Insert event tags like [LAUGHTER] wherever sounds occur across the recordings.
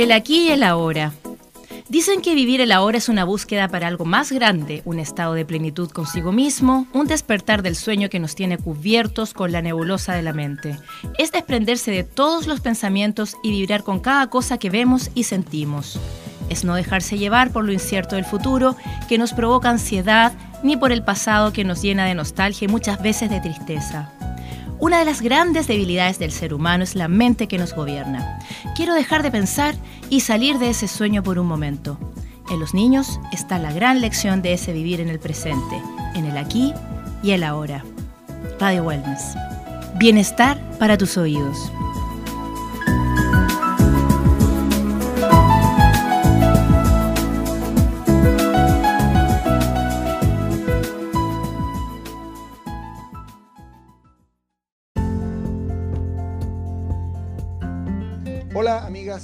El aquí y el ahora. Dicen que vivir el ahora es una búsqueda para algo más grande, un estado de plenitud consigo mismo, un despertar del sueño que nos tiene cubiertos con la nebulosa de la mente. Es desprenderse de todos los pensamientos y vibrar con cada cosa que vemos y sentimos. Es no dejarse llevar por lo incierto del futuro que nos provoca ansiedad, ni por el pasado que nos llena de nostalgia y muchas veces de tristeza. Una de las grandes debilidades del ser humano es la mente que nos gobierna. Quiero dejar de pensar y salir de ese sueño por un momento. En los niños está la gran lección de ese vivir en el presente, en el aquí y el ahora. Radio Wellness. Bienestar para tus oídos.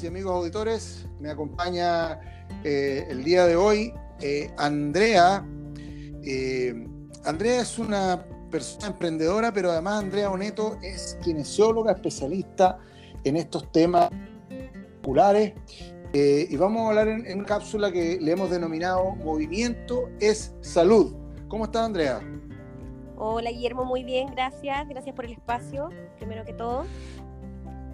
Y amigos auditores. Me acompaña eh, el día de hoy eh, Andrea. Eh, Andrea es una persona emprendedora, pero además Andrea Oneto es kinesióloga especialista en estos temas oculares. y vamos a hablar en, cápsula que le hemos denominado Movimiento es Salud. ¿Cómo está Andrea? Hola Guillermo, muy bien, gracias. Gracias por el espacio, primero que todo.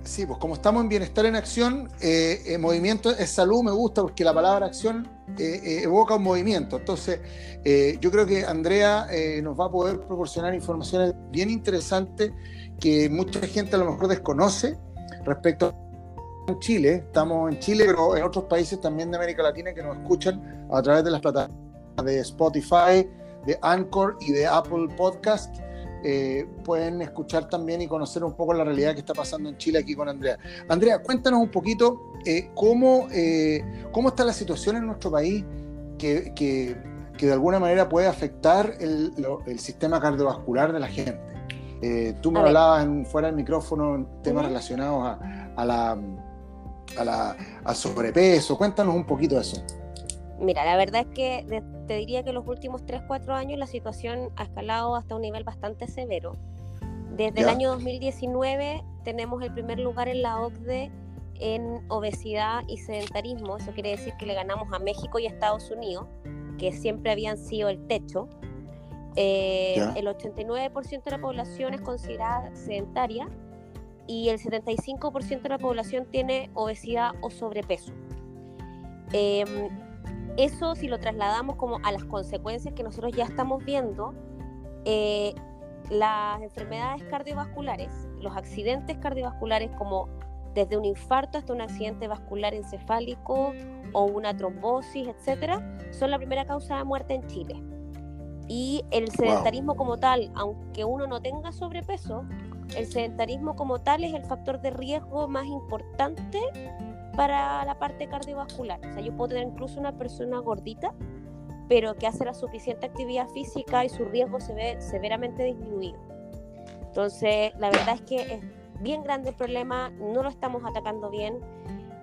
Sí, pues como estamos en Bienestar en Acción, eh, movimiento es salud, me gusta porque la palabra acción eh, eh, evoca un movimiento. Entonces, yo creo que Andrea nos va a poder proporcionar informaciones bien interesantes que mucha gente a lo mejor desconoce respecto a Chile. Estamos en Chile, pero en otros países también de América Latina que nos escuchan a través de las plataformas de Spotify, de Anchor y de Apple Podcast. Eh, pueden escuchar también y conocer un poco la realidad que está pasando en Chile aquí con Andrea. Andrea, cuéntanos un poquito eh, cómo, eh, cómo está la situación en nuestro país que, que, de alguna manera puede afectar el, sistema cardiovascular de la gente. tú me hablabas en, fuera del micrófono en temas relacionados a, a la, a la, al sobrepeso. Cuéntanos un poquito de eso. Mira, la verdad es que te diría que los últimos 3-4 años la situación ha escalado hasta un nivel bastante severo. Desde el año 2019 tenemos el primer lugar en la OCDE en obesidad y sedentarismo. Eso quiere decir que le ganamos a México y a Estados Unidos, que siempre habían sido el techo. Eh, el 89% de la población es considerada sedentaria y el 75% de la población tiene obesidad o sobrepeso. Eh, eso si lo trasladamos como a las consecuencias que nosotros ya estamos viendo, eh, las enfermedades cardiovasculares, los accidentes cardiovasculares como desde un infarto hasta un accidente vascular encefálico o una trombosis, etcétera, son la primera causa de muerte en Chile. Y el sedentarismo como tal, aunque uno no tenga sobrepeso, el sedentarismo como tal es el factor de riesgo más importante para la parte cardiovascular. O sea, yo puedo tener incluso una persona gordita, pero que hace la suficiente actividad física y su riesgo se ve severamente disminuido. Entonces, la verdad es que es bien grande el problema, no lo estamos atacando bien.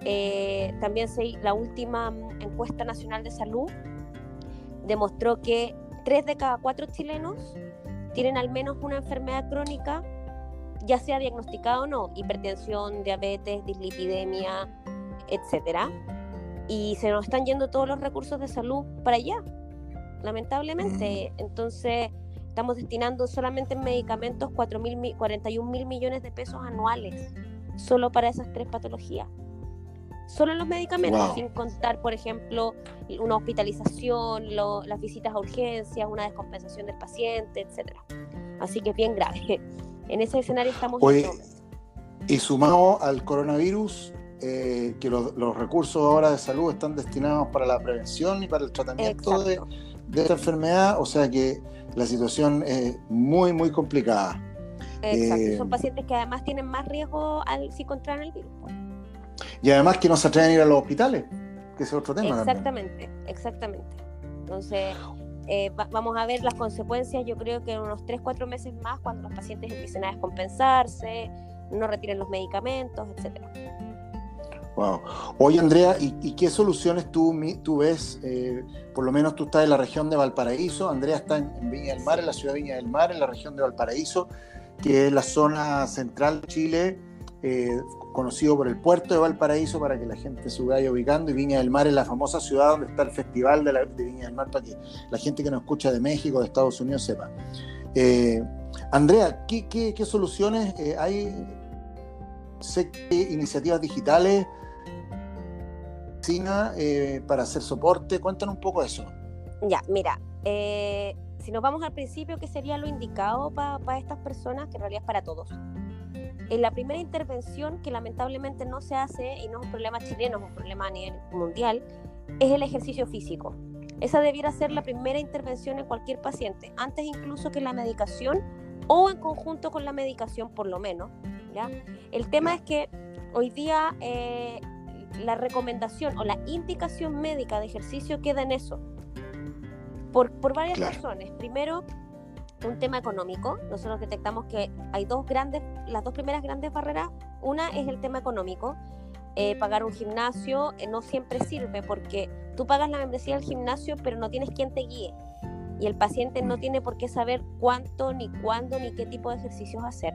Eh, también se, la última encuesta nacional de salud demostró que 3 de cada 4 chilenos tienen al menos una enfermedad crónica, ya sea diagnosticada o no, hipertensión, diabetes, dislipidemia, etcétera, y se nos están yendo todos los recursos de salud para allá, lamentablemente. Entonces, estamos destinando solamente en medicamentos 4 mil, 41 mil millones de pesos anuales, solo para esas tres patologías. Solo en los medicamentos, sin contar, por ejemplo, una hospitalización, las visitas a urgencias, una descompensación del paciente, etcétera. Así que es bien grave. [LAUGHS] En ese escenario estamos. Oye, y sumado al coronavirus, eh, que los, recursos ahora de salud están destinados para la prevención y para el tratamiento de, esta enfermedad, o sea que la situación es muy, muy complicada. Exacto, eh, son pacientes que además tienen más riesgo al, si contraen el virus. Pues. Y además que no se atreven a ir a los hospitales, que es otro tema. Exactamente, exactamente. Entonces, eh, vamos a ver las consecuencias, yo creo que en unos 3, 4 meses más, cuando los pacientes empiecen a descompensarse, no retiren los medicamentos, etcétera. Wow. Oye, Andrea, ¿y, qué soluciones tú, tú ves? Eh, por lo menos tú estás en la región de Valparaíso, Andrea está en, Viña del Mar, en la ciudad de Viña del Mar, en la región de Valparaíso, que es la zona central de Chile, eh, conocido por el puerto de Valparaíso para que la gente se vaya ubicando y Viña del Mar es la famosa ciudad donde está el festival de, la, Viña del Mar para que la gente que nos escucha de México, de Estados Unidos sepa. Eh, Andrea, ¿qué, soluciones hay? Sé que iniciativas digitales para hacer soporte, cuéntanos un poco de eso. Ya, mira, si nos vamos al principio, ¿qué sería lo indicado para estas personas? Que en realidad es para todos en la primera intervención, que lamentablemente no se hace, y no es un problema chileno, es un problema a nivel mundial, es el ejercicio físico. Esa debiera ser la primera intervención en cualquier paciente, antes incluso que la medicación o en conjunto con la medicación por lo menos. ¿ya? El tema es que hoy día eh, la recomendación o la indicación médica de ejercicio queda en eso, por, por varias razones. Primero, un tema económico. Nosotros detectamos que hay dos grandes, las dos primeras grandes barreras. Una es el tema económico. Eh, pagar un gimnasio eh, no siempre sirve porque tú pagas la membresía del gimnasio, pero no tienes quien te guíe. Y el paciente no mm. tiene por qué saber cuánto, ni cuándo, ni qué tipo de ejercicios hacer.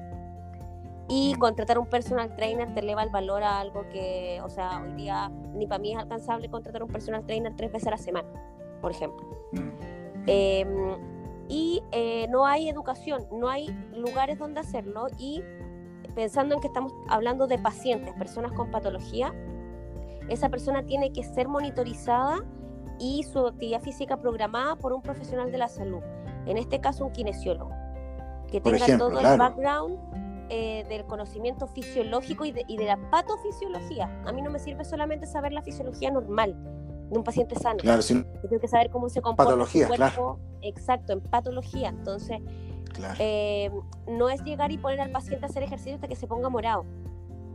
Y contratar un personal trainer te eleva el valor a algo que, o sea, hoy día ni para mí es alcanzable contratar un personal trainer tres veces a la semana, por ejemplo. Eh, y eh, no hay educación, no hay lugares donde hacerlo y pensando en que estamos hablando de pacientes, personas con patología, esa persona tiene que ser monitorizada y su actividad física programada por un profesional de la salud, en este caso un kinesiólogo, que tenga todo el background eh, del conocimiento fisiológico y de, y de la patofisiología. A mí no me sirve solamente saber la fisiología normal, de un paciente sano. Claro, Tengo que saber cómo se comporta patología, su cuerpo, exacto, en patología. Entonces, eh, no es llegar y poner al paciente a hacer ejercicio hasta que se ponga morado,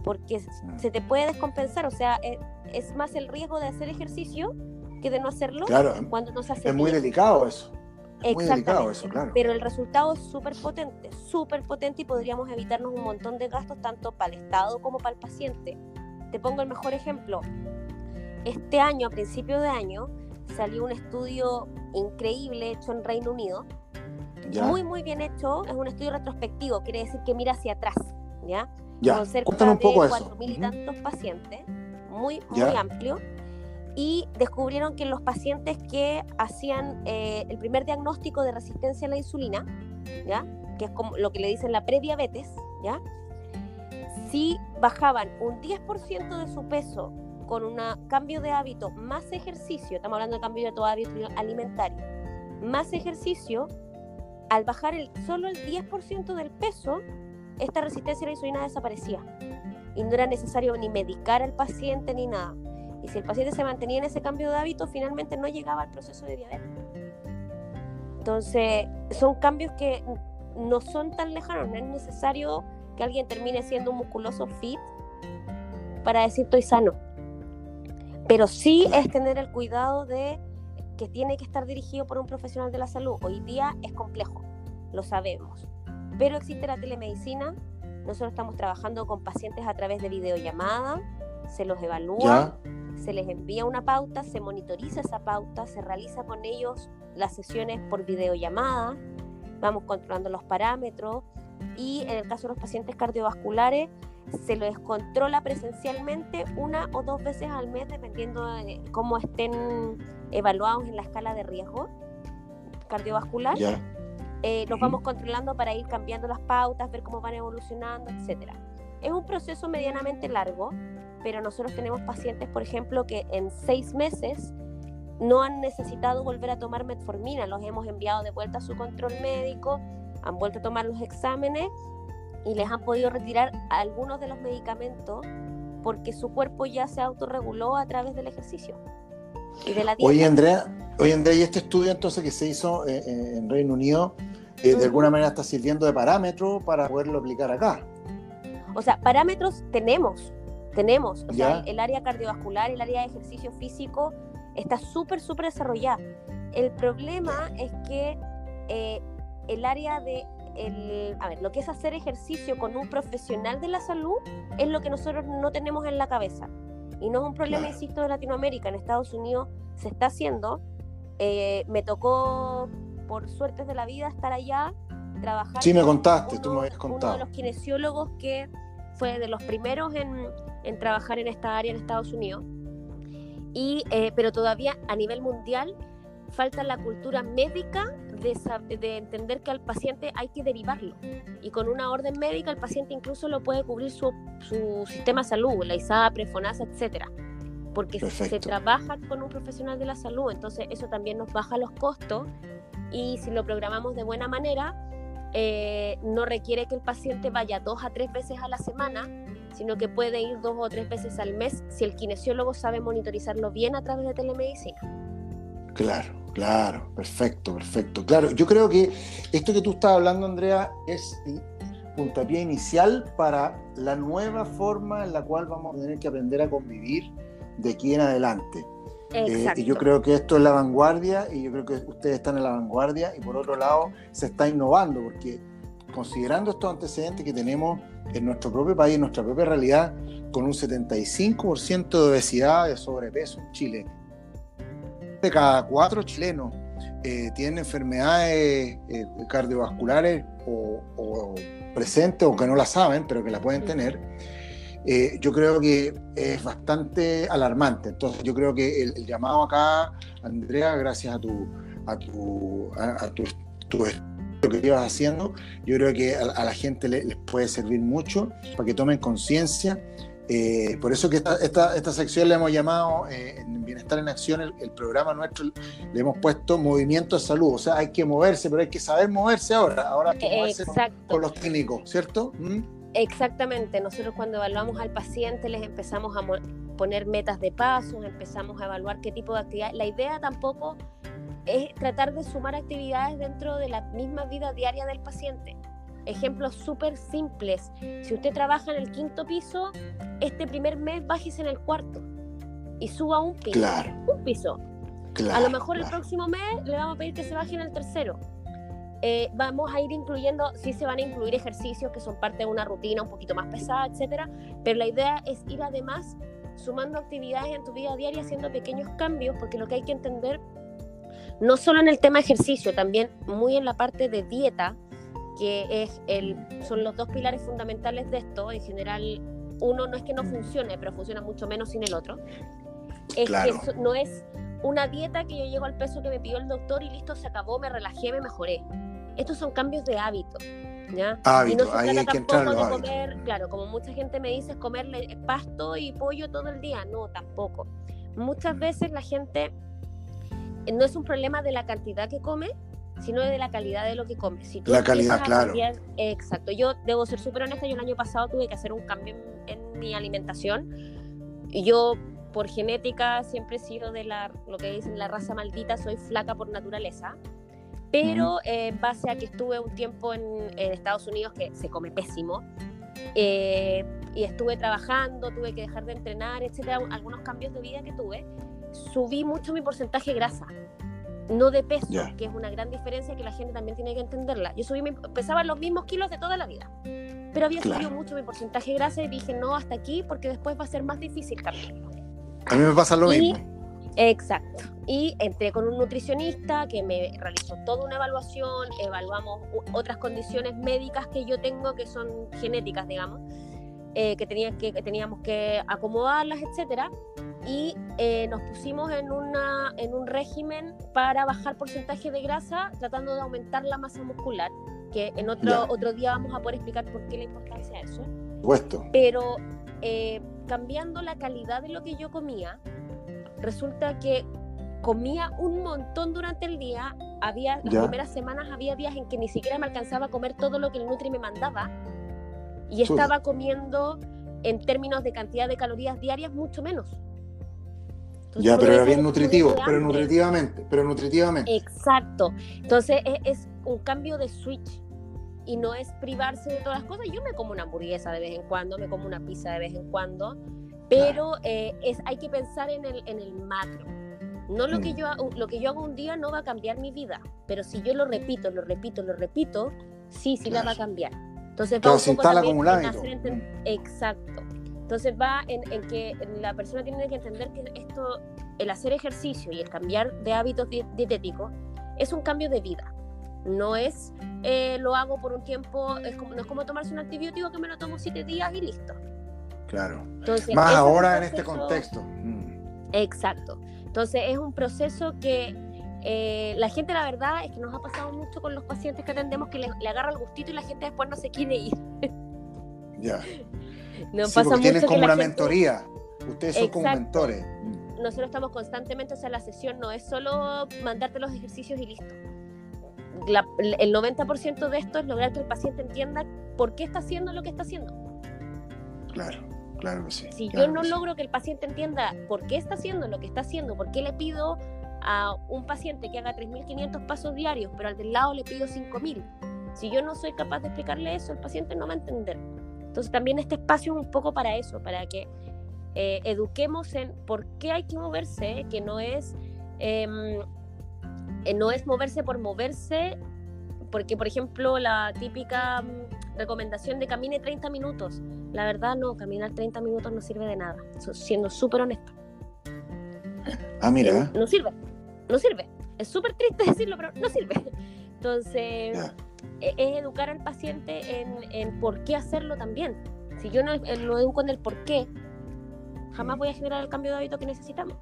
porque mm. se te puede descompensar, o sea, eh, es, más el riesgo de hacer ejercicio que de no hacerlo claro, cuando no se hace Es muy delicado eso. Muy delicado eso, claro. Pero el resultado es súper potente, súper potente y podríamos evitarnos un montón de gastos tanto para el Estado como para el paciente. Te pongo el mejor ejemplo. Este año, a principio de año, salió un estudio increíble hecho en Reino Unido. Muy, muy bien hecho. Es un estudio retrospectivo, quiere decir que mira hacia atrás. ¿ya? Con cerca de 4.000 y tantos pacientes. Muy, muy amplio. Y descubrieron que los pacientes que hacían eh, el primer diagnóstico de resistencia a la insulina, ¿ya? que es como lo que le dicen la prediabetes, ¿ya? si bajaban un 10% de su peso con un cambio de hábito más ejercicio, estamos hablando de cambio de todo hábito alimentario, más ejercicio, al bajar solo el 10% del peso, esta resistencia a la insulina desaparecía. Y no era necesario ni medicar al paciente ni nada. Y si el paciente se mantenía en ese cambio de hábito, finalmente no llegaba al proceso de diabetes. Entonces, son cambios que no son tan lejanos, no es necesario que alguien termine siendo un musculoso fit para decir estoy sano pero sí es tener el cuidado de que tiene que estar dirigido por un profesional de la salud. Hoy día es complejo, lo sabemos, pero existe la telemedicina. Nosotros estamos trabajando con pacientes a través de videollamada, se los evalúa, se les envía una pauta, se monitoriza esa pauta, se realiza con ellos las sesiones por videollamada, vamos controlando los parámetros y en el caso de los pacientes cardiovasculares se les controla presencialmente una o dos veces al mes, dependiendo de cómo estén evaluados en la escala de riesgo cardiovascular. Eh, los vamos controlando para ir cambiando las pautas, ver cómo van evolucionando, etc. Es un proceso medianamente largo, pero nosotros tenemos pacientes, por ejemplo, que en seis meses no han necesitado volver a tomar metformina, los hemos enviado de vuelta a su control médico, han vuelto a tomar los exámenes y les han podido retirar algunos de los medicamentos porque su cuerpo ya se autorreguló a través del ejercicio y de la dieta. Oye, Andrea, oye, Andrea, y este estudio entonces que se hizo eh, eh, en Reino Unido, eh, de alguna manera está sirviendo de parámetro para poderlo aplicar acá. O sea, parámetros tenemos, tenemos. O sea, el área cardiovascular, el área de ejercicio físico está súper, súper desarrollada. El problema es que el área de a ver, lo que es hacer ejercicio con un profesional de la salud es lo que nosotros no tenemos en la cabeza. Y no es un problema, insisto, de Latinoamérica. En Estados Unidos se está haciendo. Eh, me tocó, por suertes de la vida, estar allá, trabajar. Sí, me contaste, tú me habías contado. Uno de los kinesiólogos que fue de los primeros en, en trabajar en esta área en Estados Unidos. Y, eh, pero todavía a nivel mundial falta la cultura médica de, de, entender que al paciente hay que derivarlo. Y con una orden médica el paciente incluso lo puede cubrir su, su sistema de salud, la ISAPRE, FONASA, etcétera. Porque se trabaja con un profesional de la salud, entonces eso también nos baja los costos y si lo programamos de buena manera, eh, no requiere que el paciente vaya dos a tres veces a la semana, sino que puede ir dos o tres veces al mes si el kinesiólogo sabe monitorizarlo bien a través de telemedicina. Claro, claro, perfecto, perfecto. Claro, yo creo que esto que tú estás hablando, Andrea, es puntapié inicial para la nueva forma en la cual vamos a tener que aprender a convivir de aquí en adelante. Eh, y yo creo que esto es la vanguardia y yo creo que ustedes están en la vanguardia y por otro lado se está innovando porque considerando estos antecedentes que tenemos en nuestro propio país, en nuestra propia realidad, con un 75% de obesidad, de sobrepeso en Chile, de cada cuatro chilenos eh, tienen enfermedades eh, cardiovasculares o, o presentes o que no la saben, pero que la pueden tener eh, yo creo que es bastante alarmante. Entonces, yo creo que el, llamado acá, Andrea, gracias a tu, a tu, a, tu, lo que llevas haciendo, yo creo que a, la gente les puede servir mucho para que tomen conciencia. Eh, por eso que esta, esta, esta, sección le hemos llamado eh, en Bienestar en Acción, el, programa nuestro le hemos puesto Movimiento de Salud. O sea, hay que moverse, pero hay que saber moverse ahora. Ahora hay que moverse con, los técnicos, ¿cierto? ¿Mm? Exactamente, nosotros cuando evaluamos al paciente les empezamos a poner metas de pasos, empezamos a evaluar qué tipo de actividad. La idea tampoco es tratar de sumar actividades dentro de la misma vida diaria del paciente. Ejemplos súper simples. Si usted trabaja en el quinto piso, este primer mes bájese en el cuarto y suba un piso. Claro. Un piso. a lo mejor el próximo mes le vamos a pedir que se baje en el tercero eh, vamos a ir incluyendo, sí se van a incluir ejercicios que son parte de una rutina un poquito más pesada, etcétera, pero la idea es ir además sumando actividades en tu vida diaria, haciendo pequeños cambios, porque lo que hay que entender, no solo en el tema ejercicio, también muy en la parte de dieta, que es el, son los dos pilares fundamentales de esto, en general uno no es que no funcione, pero funciona mucho menos sin el otro, es que no es una dieta que yo llego al peso que me pidió el doctor y listo, se acabó, me relajé, me mejoré estos son cambios de hábito. ¿ya? y no se ahí hay que entrar de comer, claro, como mucha gente me dice, comerle pasto y pollo todo el día. No, tampoco. Muchas veces la gente no es un problema de la cantidad que come, sino de la calidad de lo que come. Si la calidad, claro. exacto. Yo debo ser súper honesta, yo el año pasado tuve que hacer un cambio en, mi alimentación. Yo, por genética, siempre he sido de la, lo que dicen la raza maldita, soy flaca por naturaleza pero en eh, base a que estuve un tiempo en, Estados Unidos que se come pésimo, eh, y estuve trabajando, tuve que dejar de entrenar, etcétera, algunos cambios de vida que tuve, subí mucho mi porcentaje de grasa, no de peso, que es una gran diferencia que la gente también tiene que entenderla. Yo subí, pesaba los mismos kilos de toda la vida, pero había subido mucho mi porcentaje de grasa y dije no hasta aquí porque después va a ser más difícil cambiarlo. A mí me pasa lo mismo. Exacto. Y entré con un nutricionista que me realizó toda una evaluación, evaluamos otras condiciones médicas que yo tengo que son genéticas, digamos, eh, que, tenía, que, teníamos que acomodarlas, etcétera. Y eh, nos pusimos en, una, en un régimen para bajar porcentaje de grasa, tratando de aumentar la masa muscular, que en otro, otro día vamos a poder explicar por qué la importancia de eso. Puesto. Pero eh, cambiando la calidad de lo que yo comía, resulta que comía un montón durante el día. Había, las primeras semanas había días en que ni siquiera me alcanzaba a comer todo lo que el Nutri me mandaba. Y estaba comiendo, en términos de cantidad de calorías diarias, mucho menos. Ya, pero era bien nutritivo, pero nutritivamente, pero nutritivamente. Exacto. Entonces es, es, un cambio de switch y no es privarse de todas las cosas. Yo me como una hamburguesa de vez en cuando, me como una pizza de vez en cuando, pero eh, es, hay que pensar en el, en el macro. No lo que, mm. yo, lo que yo hago un día no va a cambiar mi vida, pero si yo lo repito, lo repito, lo repito, sí, sí la va a cambiar. Entonces va un poco como mm. Exacto. Entonces va en, que la persona tiene que entender que esto, el hacer ejercicio y el cambiar de hábitos dietéticos es un cambio de vida. No es eh, lo hago por un tiempo, es como, no es como tomarse un antibiótico que me lo tomo siete días y listo. Claro. Más ahora en este contexto. Mm. Exacto. Entonces es un proceso que eh, la gente, la verdad, es que nos ha pasado mucho con los pacientes que atendemos que le, agarra el gustito y la gente después no se quiere ir. Ya. [LAUGHS] Nos pasa mucho tienen como una mentoría. Ustedes son como mentores. Nosotros estamos constantemente, o sea, la sesión no es solo mandarte los ejercicios y listo. el 90% de esto es lograr que el paciente entienda por qué está haciendo lo que está haciendo. Claro, claro que sí. Si yo no logro que el paciente entienda por qué está haciendo lo que está haciendo, por qué le pido a un paciente que haga 3.500 pasos diarios, pero al del lado le pido 5.000. Si yo no soy capaz de explicarle eso, el paciente no va a entender. Entonces también este espacio es un poco para eso, para que eh, eduquemos en por qué hay que moverse, que no es, em, eh, no es moverse por moverse, porque por ejemplo la típica mm, recomendación de camine 30 minutos, la verdad no, caminar 30 minutos no sirve de nada, siendo súper honesto. Ah, mira. No sirve no sirve. Es súper triste [LAUGHS] decirlo, pero no sirve. Entonces, es educar al paciente en, por qué hacerlo también. Si yo no lo educo en el por qué, jamás voy a generar el cambio de hábito que necesitamos.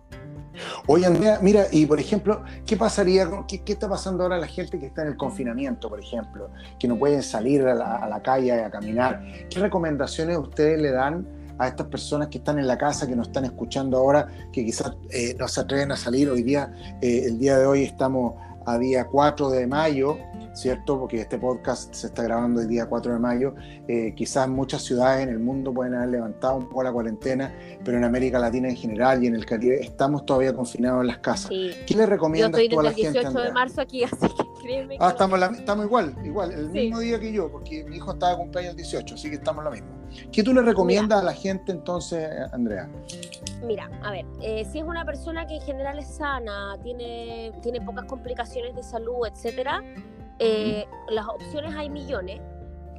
Oye, Andrea, mira, y por ejemplo, ¿qué pasaría, qué, qué, está pasando ahora a la gente que está en el confinamiento, por ejemplo, que no pueden salir a la, a la calle a caminar? ¿Qué recomendaciones ustedes le dan a estas personas que están en la casa, que nos están escuchando ahora, que quizás eh, no se atreven a salir. Hoy día, eh, el día de hoy estamos a día 4 de mayo, ¿cierto? Porque este podcast se está grabando el día 4 de mayo. Eh, quizás muchas ciudades en el mundo pueden haber levantado un poco la cuarentena, pero en América Latina en general y en el Caribe estamos todavía confinados en las casas. ¿Qué le recomiendas tú a la gente? Estoy el 18 de marzo aquí, [LAUGHS] así que créeme. Ah, estamos, estamos igual, igual, el mismo día que yo, porque mi hijo estaba de cumpleaños el 18, así que estamos lo mismo. ¿Qué tú le recomiendas a la gente entonces, Andrea? Mira, a ver, eh, si es una persona que en general es sana, tiene, tiene pocas complicaciones de salud, etcétera, eh, las opciones hay millones.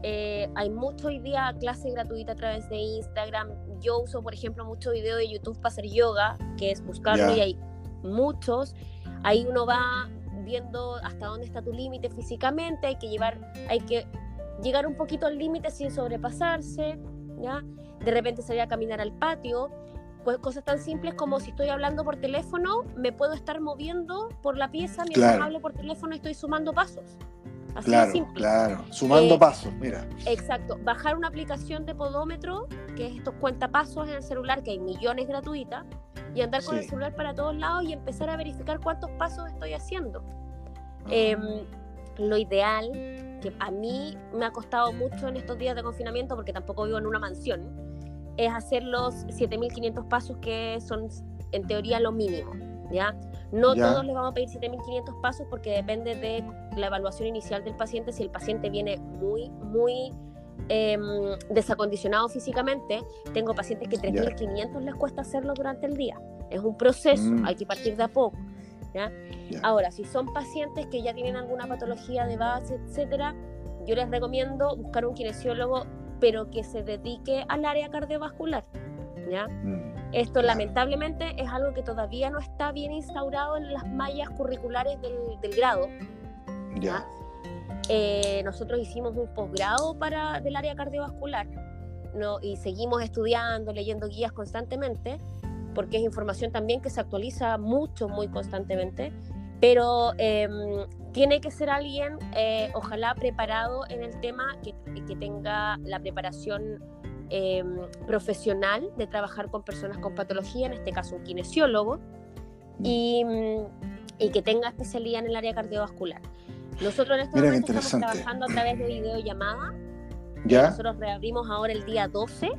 Eh, hay mucho hoy día clase gratuita a través de Instagram. Yo uso, por ejemplo, mucho video de YouTube para hacer yoga, que es buscarlo y hay muchos. Ahí uno va viendo hasta dónde está tu límite físicamente, hay que llevar, hay que llegar un poquito al límite sin sobrepasarse, ¿ya? De repente salir a caminar al patio, cosas tan simples como si estoy hablando por teléfono, me puedo estar moviendo por la pieza mientras hablo por teléfono y estoy sumando pasos. Así claro, simple. claro, sumando eh, pasos, mira. Exacto, bajar una aplicación de podómetro, que es estos cuentapasos en el celular, que hay millones gratuitas, y andar con el celular para todos lados y empezar a verificar cuántos pasos estoy haciendo. Ah. Em, lo ideal, que a mí me ha costado mucho en estos días de confinamiento, porque tampoco vivo en una mansión, es hacer los 7.500 pasos que son en teoría lo mínimo. ¿ya? No todos les vamos a pedir 7.500 pasos porque depende de la evaluación inicial del paciente. Si el paciente viene muy, muy em, desacondicionado físicamente, tengo pacientes que 3.500 les cuesta hacerlo durante el día. Es un proceso, mm. hay que partir de a poco. Ahora, si son pacientes que ya tienen alguna patología de base, etcétera, yo les recomiendo buscar un kinesiólogo, pero que se dedique al área cardiovascular. ¿ya? Mm, Esto lamentablemente es algo que todavía no está bien instaurado en las mallas curriculares del, grado. ¿ya? Eh, nosotros hicimos un posgrado para del área cardiovascular ¿no? y seguimos estudiando, leyendo guías constantemente porque es información también que se actualiza mucho, muy constantemente, pero em, tiene que ser alguien, eh, ojalá preparado en el tema, que, que tenga la preparación em, profesional de trabajar con personas con patología, en este caso un kinesiólogo, mm. y, y que tenga especialidad en el área cardiovascular. Nosotros en este momento estamos trabajando a través de videollamada. ¿Ya? Nosotros reabrimos ahora el día 12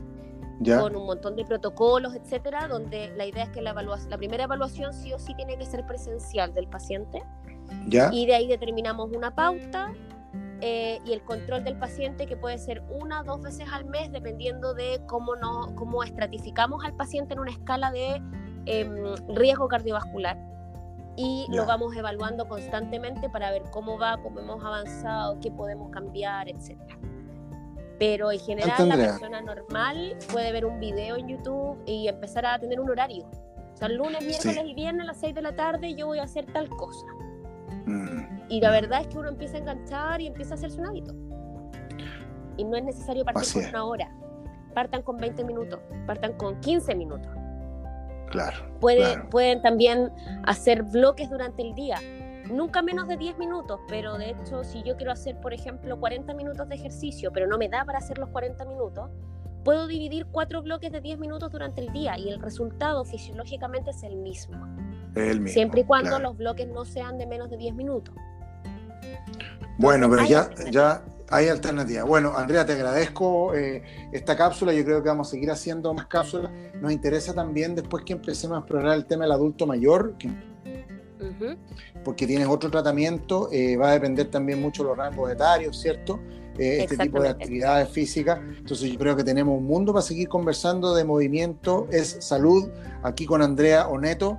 con un montón de protocolos, etcétera, donde la idea es que la, la primera evaluación sí o sí tiene que ser presencial del paciente. ¿Ya? Y de ahí determinamos una pauta eh, y el control del paciente que puede ser una o dos veces al mes dependiendo de cómo, no, cómo estratificamos al paciente en una escala de em, riesgo cardiovascular y lo vamos evaluando constantemente para ver cómo va, cómo hemos avanzado, qué podemos cambiar, etcétera. Pero en general la persona normal puede ver un video en YouTube y empezar a tener un horario. O sea, lunes, miércoles y viernes a las 6 de la tarde yo voy a hacer tal cosa. Mm. y la verdad es que uno empieza a enganchar y empieza a hacerse un hábito. Y no es necesario partir con una hora. Partan con 20 minutos, partan con 15 minutos. Claro, Pueden, pueden también hacer bloques durante el día. Nunca menos de 10 minutos, pero de hecho, si yo quiero hacer, por ejemplo, 40 minutos de ejercicio, pero no me da para hacer los 40 minutos, puedo dividir cuatro bloques de 10 minutos durante el día y el resultado fisiológicamente es el mismo. El mismo siempre y cuando los bloques no sean de menos de 10 minutos. Bueno, pero ya, ya hay alternativas. Bueno, Andrea, te agradezco eh, esta cápsula. Yo creo que vamos a seguir haciendo más cápsulas. Nos interesa también después que empecemos a explorar el tema del adulto mayor, porque tienes otro tratamiento, eh, va a depender también mucho de los rangos etarios, ¿cierto? Eh, este tipo de actividades físicas. Entonces yo creo que tenemos un mundo para seguir conversando de movimiento, es salud, aquí con Andrea Oneto,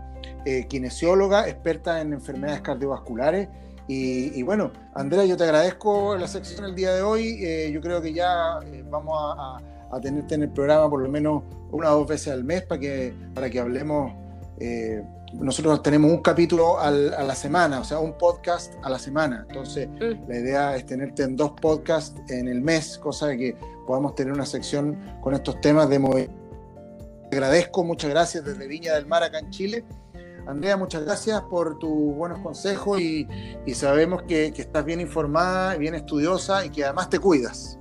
kinesióloga, experta en enfermedades cardiovasculares y, bueno, Andrea, yo te agradezco la sección el día de hoy. Eh, yo creo que ya eh, vamos a, tenerte en el programa por lo menos una o dos veces al mes para que, para que hablemos. Eh, nosotros tenemos un capítulo a la semana, o sea, un podcast a la semana. Entonces, mm. la idea es tenerte en dos podcasts en el mes, cosa de que podamos tener una sección con estos temas de movimiento. Te agradezco, muchas gracias desde Viña del Mar, acá en Chile. Andrea, muchas gracias por tus buenos consejos y, sabemos que, estás bien informada, bien estudiosa y que además te cuidas.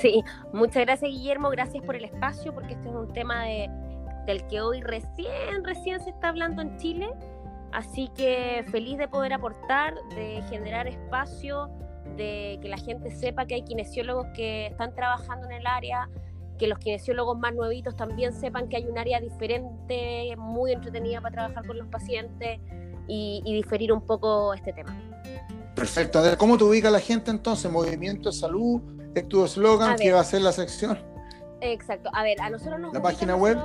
Sí, muchas gracias Guillermo, gracias por el espacio porque este es un tema del que hoy recién, recién se está hablando en Chile. Así que feliz de poder aportar, de generar espacio, de que la gente sepa que hay kinesiólogos que están trabajando en el área, que los kinesiólogos más nuevitos también sepan que hay un área diferente, muy entretenida para trabajar con los pacientes y, diferir un poco este tema. Perfecto. ¿Cómo te ubica la gente entonces? Movimiento de Salud, es tu eslogan que va a ser la sección. Exacto. A ver, a nosotros nos... La página web.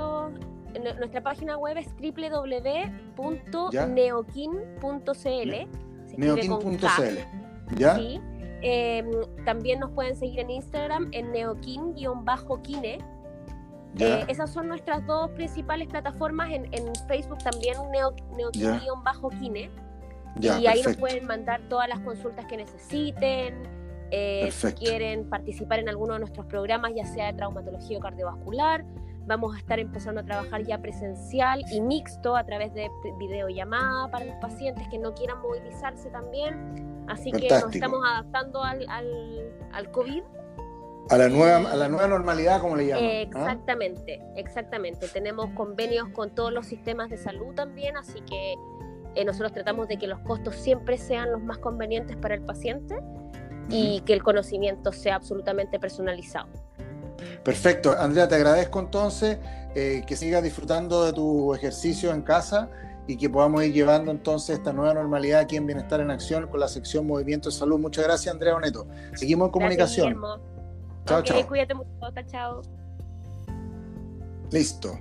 nuestra página web es www.neokin.cl. Neokin.cl. ¿Ya? Sí. Em, también nos pueden seguir en Instagram en neokin-kine. Eh, esas son nuestras dos principales plataformas. En, Facebook también neo, neokin-kine. y ahí nos pueden mandar todas las consultas que necesiten. Eh, si quieren participar en alguno de nuestros programas, ya sea de traumatología o cardiovascular, vamos a estar empezando a trabajar ya presencial y mixto a través de videollamada para los pacientes que no quieran movilizarse también. Así que nos estamos adaptando al, al, COVID. A la, nueva, a la nueva normalidad, como le llaman. ¿ah? Exactamente, exactamente. Tenemos convenios con todos los sistemas de salud también, así que eh, nosotros tratamos de que los costos siempre sean los más convenientes para el paciente y que el conocimiento sea absolutamente personalizado. Perfecto. Andrea, te agradezco entonces eh, que sigas disfrutando de tu ejercicio en casa y que podamos ir llevando entonces esta nueva normalidad aquí en Bienestar en Acción con la sección Movimiento de Salud. Muchas gracias, Andrea Oneto. Seguimos en comunicación. chao, chao. Cuídate mucho. Chao. Listo.